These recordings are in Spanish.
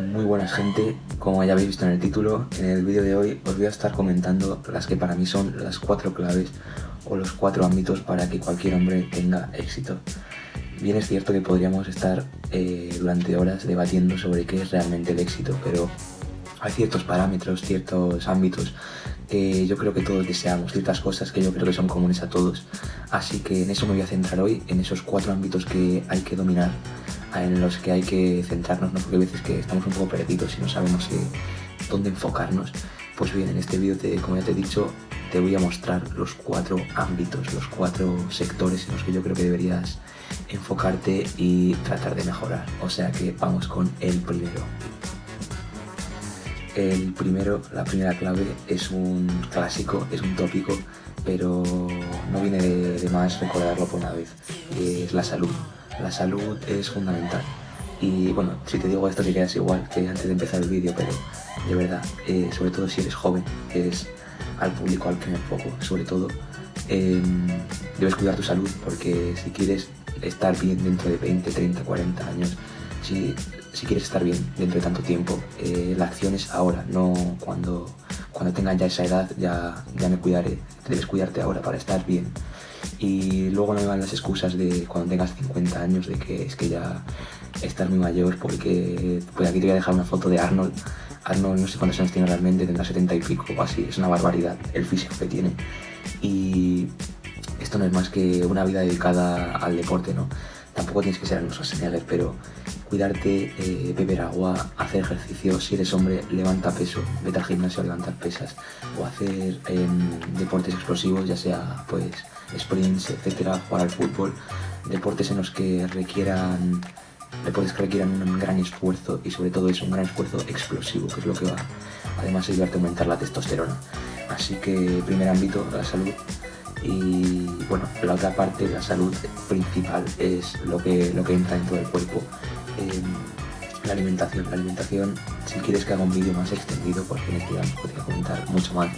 Muy buenas gente, como ya habéis visto en el título, en el vídeo de hoy os voy a estar comentando las que para mí son las cuatro claves o los cuatro ámbitos para que cualquier hombre tenga éxito. Bien es cierto que podríamos estar eh, durante horas debatiendo sobre qué es realmente el éxito, pero hay ciertos parámetros, ciertos ámbitos que yo creo que todos deseamos, ciertas cosas que yo creo que son comunes a todos. Así que en eso me voy a centrar hoy, en esos cuatro ámbitos que hay que dominar en los que hay que centrarnos, ¿no? porque hay veces que estamos un poco perdidos y no sabemos eh, dónde enfocarnos. Pues bien, en este vídeo, como ya te he dicho, te voy a mostrar los cuatro ámbitos, los cuatro sectores en los que yo creo que deberías enfocarte y tratar de mejorar. O sea que vamos con el primero. El primero, la primera clave es un clásico, es un tópico, pero no viene de, más recordarlo por una vez, es la salud la salud es fundamental. Y bueno, si te digo esto te quedas igual que antes de empezar el vídeo, pero de verdad, eh, sobre todo si eres joven, que es al público al que me enfoco, sobre todo, em, debes cuidar tu salud porque si quieres estar bien dentro de 20, 30, 40 años, si, si quieres estar bien dentro de tanto tiempo, eh, la acción es ahora, no cuando, cuando tengas ya esa edad, ya, ya me cuidaré. Debes cuidarte ahora para estar bien. Y luego no me van las excusas de cuando tengas 50 años de que es que ya estás muy mayor porque pues aquí te voy a dejar una foto de Arnold. Arnold no sé cuántos años tiene realmente tendrá 70 y pico o así es una barbaridad el físico que tiene. Y esto no es más que una vida dedicada al deporte no tampoco tienes que ser Arnold Schwarzenegger pero cuidarte, eh, beber agua, hacer ejercicio, si eres hombre, levanta peso, vete al gimnasio a levantar pesas. O hacer em, deportes explosivos, ya sea pues sprints, etcétera, jugar al fútbol, deportes en los que requieran deportes que requieran un gran esfuerzo y sobre todo es un gran esfuerzo explosivo, que es lo que va. Además ayudarte a aumentar la testosterona. Así que primer ámbito, la salud. Y bueno, la otra parte, la salud principal, es lo que, lo que entra en todo el cuerpo. la alimentación. La alimentación, si quieres que haga un vídeo más extendido, porque en este podría comentar mucho más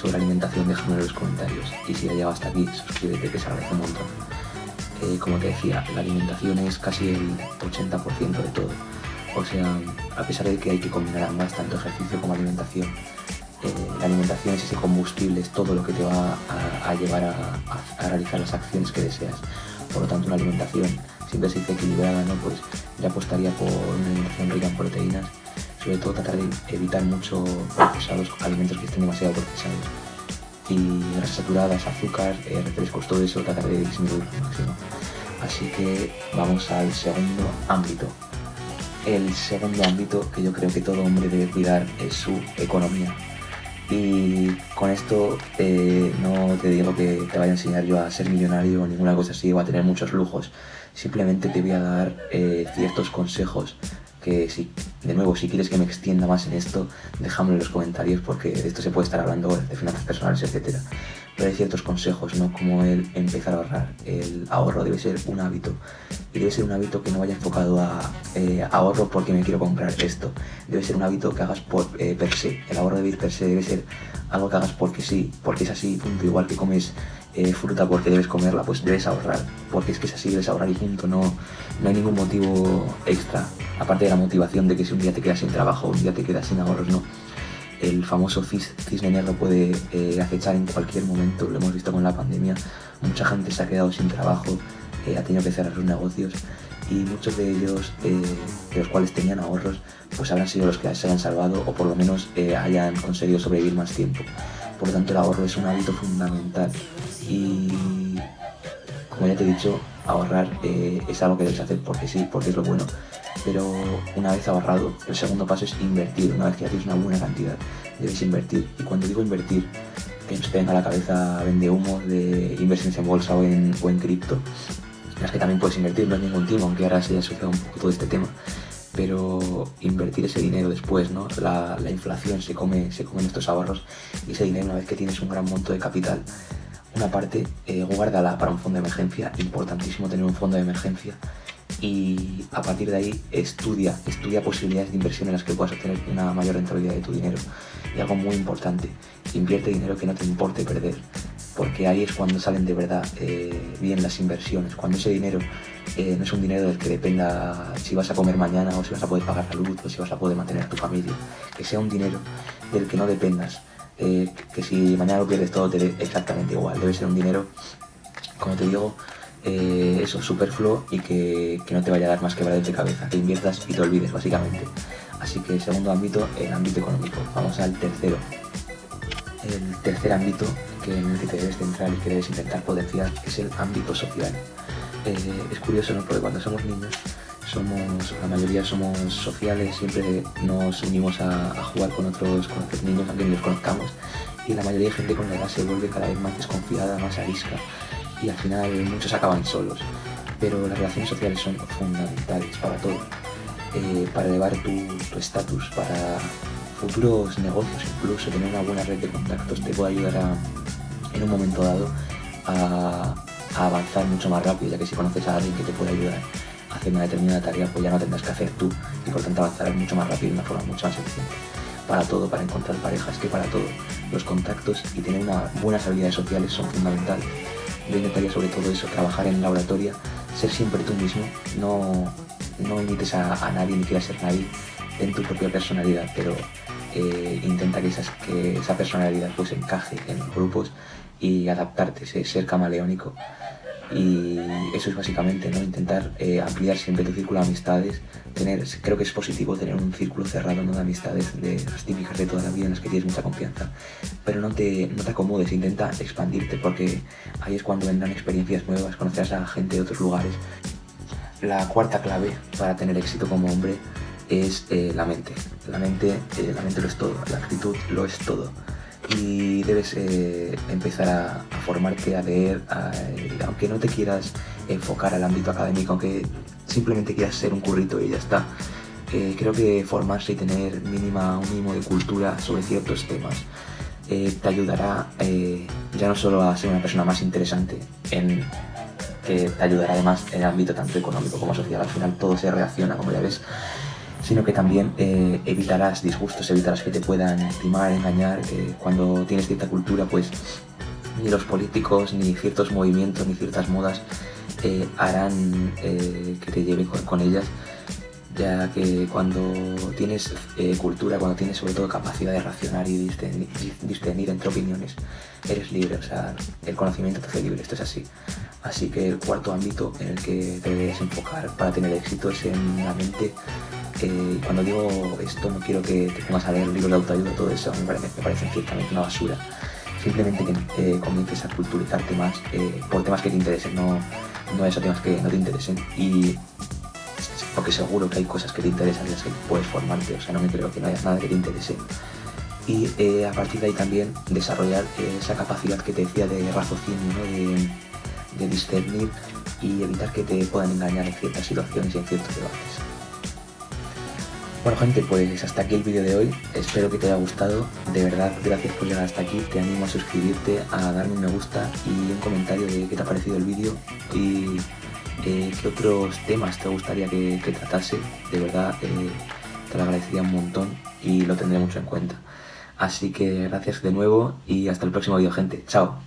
sobre alimentación, déjame en los comentarios. Y si ya llegado hasta aquí, suscríbete que se agradece un montón. Eh, como te decía, la alimentación es casi el 80% de todo. O sea, a pesar de que hay que combinar ambas, tanto ejercicio como alimentación, la alimentación es ese combustible, es todo lo que te va a, llevar a, realizar las acciones que deseas. Por lo tanto, una alimentación siempre se dice equilibrada, ¿no? Pues ya apostaría por una alimentación rica en proteínas, sobre todo tratar de evitar mucho procesados, alimentos que estén demasiado procesados. Y grasas saturadas, azúcar, eh, refrescos, todo eso tratar de disminuir al máximo. Así que vamos al segundo ámbito. El segundo ámbito que yo creo que todo hombre debe cuidar es su economía. Y con esto eh, no te digo que te vaya a enseñar yo a ser millonario o ninguna cosa así o a tener muchos lujos. Simplemente te voy a dar eh, ciertos consejos que si, de nuevo, si quieres que me extienda más en esto, déjamelo en los comentarios porque de esto se puede estar hablando de finanzas personales, etc. Hay ciertos consejos, ¿no? Como el empezar a ahorrar. El ahorro debe ser un hábito. Y debe ser un hábito que no vaya enfocado a eh, ahorro porque me quiero comprar esto. Debe ser un hábito que hagas por eh, per se. El ahorro debe ir per se, debe ser algo que hagas porque sí, porque es así, punto. Igual que comes eh, fruta porque debes comerla, pues debes ahorrar, porque es que es así, debes ahorrar y punto, no, no hay ningún motivo extra, aparte de la motivación de que si un día te quedas sin trabajo, un día te quedas sin ahorros, no. El famoso cisne negro puede eh, acechar en cualquier momento, lo hemos visto con la pandemia, mucha gente se ha quedado sin trabajo, eh, ha tenido que cerrar sus negocios y muchos de ellos, de los cuales tenían ahorros, pues habrán sido los que se hayan salvado o por lo menos hayan conseguido sobrevivir más tiempo. Por lo tanto, el ahorro es un hábito fundamental y, como ya te he dicho, ahorrar eh, es algo que debes hacer porque sí, porque es lo bueno. Pero una vez ahorrado, el segundo paso es invertir. Una vez que haces una buena cantidad, debes invertir. Y cuando digo invertir, que nos tenga la cabeza vende humo de inversiones en bolsa o en, cripto, las que también puedes invertir, no es ningún timo, aunque ahora se haya asociado un poco todo este tema pero invertir ese dinero después, ¿no? La, inflación se come, se come estos ahorros y ese dinero una vez que tienes un gran monto de capital, una parte, eh, guárdala para un fondo de emergencia, importantísimo tener un fondo de emergencia y a partir de ahí estudia, estudia posibilidades de inversión en las que puedas obtener una mayor rentabilidad de tu dinero. Y algo muy importante, invierte dinero que no te importe perder. porque ahí es cuando salen de verdad eh, bien las inversiones, cuando ese dinero eh, no es un dinero del que dependa si vas a comer mañana o si vas a poder pagar la luz o si vas a poder mantener a tu familia, que sea un dinero del que no dependas, eh, que si mañana lo pierdes todo te dé exactamente igual, debe ser un dinero, como te digo, eso, superfluo y que, que, no te vaya a dar más quebraderos de cabeza, que inviertas y te olvides básicamente. Así que segundo ámbito, el ámbito económico. Vamos al tercero. El tercer ámbito que en el que te debes centrar y que debes intentar potenciar es el ámbito social. Eh, es curioso, ¿no? Porque cuando somos niños, somos, la mayoría somos sociales, siempre nos unimos a, jugar con otros, con otros niños, aunque ni los conozcamos, y la mayoría de gente con la edad se vuelve cada vez más desconfiada, más arisca, y al final muchos acaban solos. Pero las relaciones sociales son fundamentales para todo eh, para elevar tu estatus, para futuros negocios, incluso tener una buena red de contactos te puede ayudar a, en un momento dado a, avanzar mucho más rápido, ya que si conoces a alguien que te puede ayudar a hacer una determinada tarea, pues ya no tendrás que hacer tú y por tanto avanzarás mucho más rápido de una forma mucho más eficiente. Para todo, para encontrar parejas, que para todo, los contactos y tener unas buenas habilidades sociales son fundamentales. Yo intentaría sobre todo eso, trabajar en la oratoria, ser siempre tú mismo, no no imites a, nadie ni quieras ser nadie, en tu propia personalidad, pero eh, intenta que, que, esa personalidad pues encaje en los grupos y adaptarte, ser camaleónico. Y eso es básicamente, ¿no? Intentar eh, ampliar siempre tu círculo de amistades. Tener, creo que es positivo tener un círculo cerrado ¿no? de amistades, de las típicas de toda la vida en las que tienes mucha confianza. Pero no te, no te acomodes, intenta expandirte porque ahí es cuando vendrán experiencias nuevas, conocerás a gente de otros lugares la cuarta clave para tener éxito como hombre es eh, la mente. La mente, eh, la mente lo es todo, la actitud lo es todo. Y debes eh, empezar a, formarte, a leer, aunque no te quieras enfocar al ámbito académico, aunque simplemente quieras ser un currito y ya está. creo que formarse y tener mínima, un mínimo de cultura sobre ciertos temas te ayudará ya no solo a ser una persona más interesante en que te ayudará además en el ámbito tanto económico como social. Al final todo se reacciona, como ya ves, sino que también eh, evitarás disgustos, evitarás que te puedan timar, engañar. cuando tienes cierta cultura, pues ni los políticos, ni ciertos movimientos, ni ciertas modas eh, harán eh, que te lleve con, ellas ya que cuando tienes cultura, cuando tienes sobre todo capacidad de racionar y discernir, entre opiniones, eres libre, o sea, el conocimiento te hace libre, esto es así. Así que el cuarto ámbito en el que te debes enfocar para tener éxito es en la mente. Eh, cuando digo esto no quiero que te pongas a leer libros de autoayuda, todo eso me parece, me parece ciertamente una basura. Simplemente que eh, comiences a culturizarte más eh, por temas que te interesen, no, no esos temas que no te interesen. Y porque seguro que hay cosas que te interesan y las que puedes formarte, o sea, no me creo que no haya nada que te interese y a partir de ahí también desarrollar esa capacidad que te decía de raciocinio, de discernir y evitar que te puedan engañar en ciertas situaciones y en ciertos debates. Bueno gente, pues hasta aquí el vídeo de hoy, espero que te haya gustado, de verdad gracias por llegar hasta aquí, te animo a suscribirte, a darme un me gusta y un comentario de qué te ha parecido el vídeo y eh, qué otros temas te gustaría que, tratase, de verdad eh, te lo agradecería un montón y lo tendré mucho en cuenta. Así que gracias de nuevo y hasta el próximo vídeo gente, chao.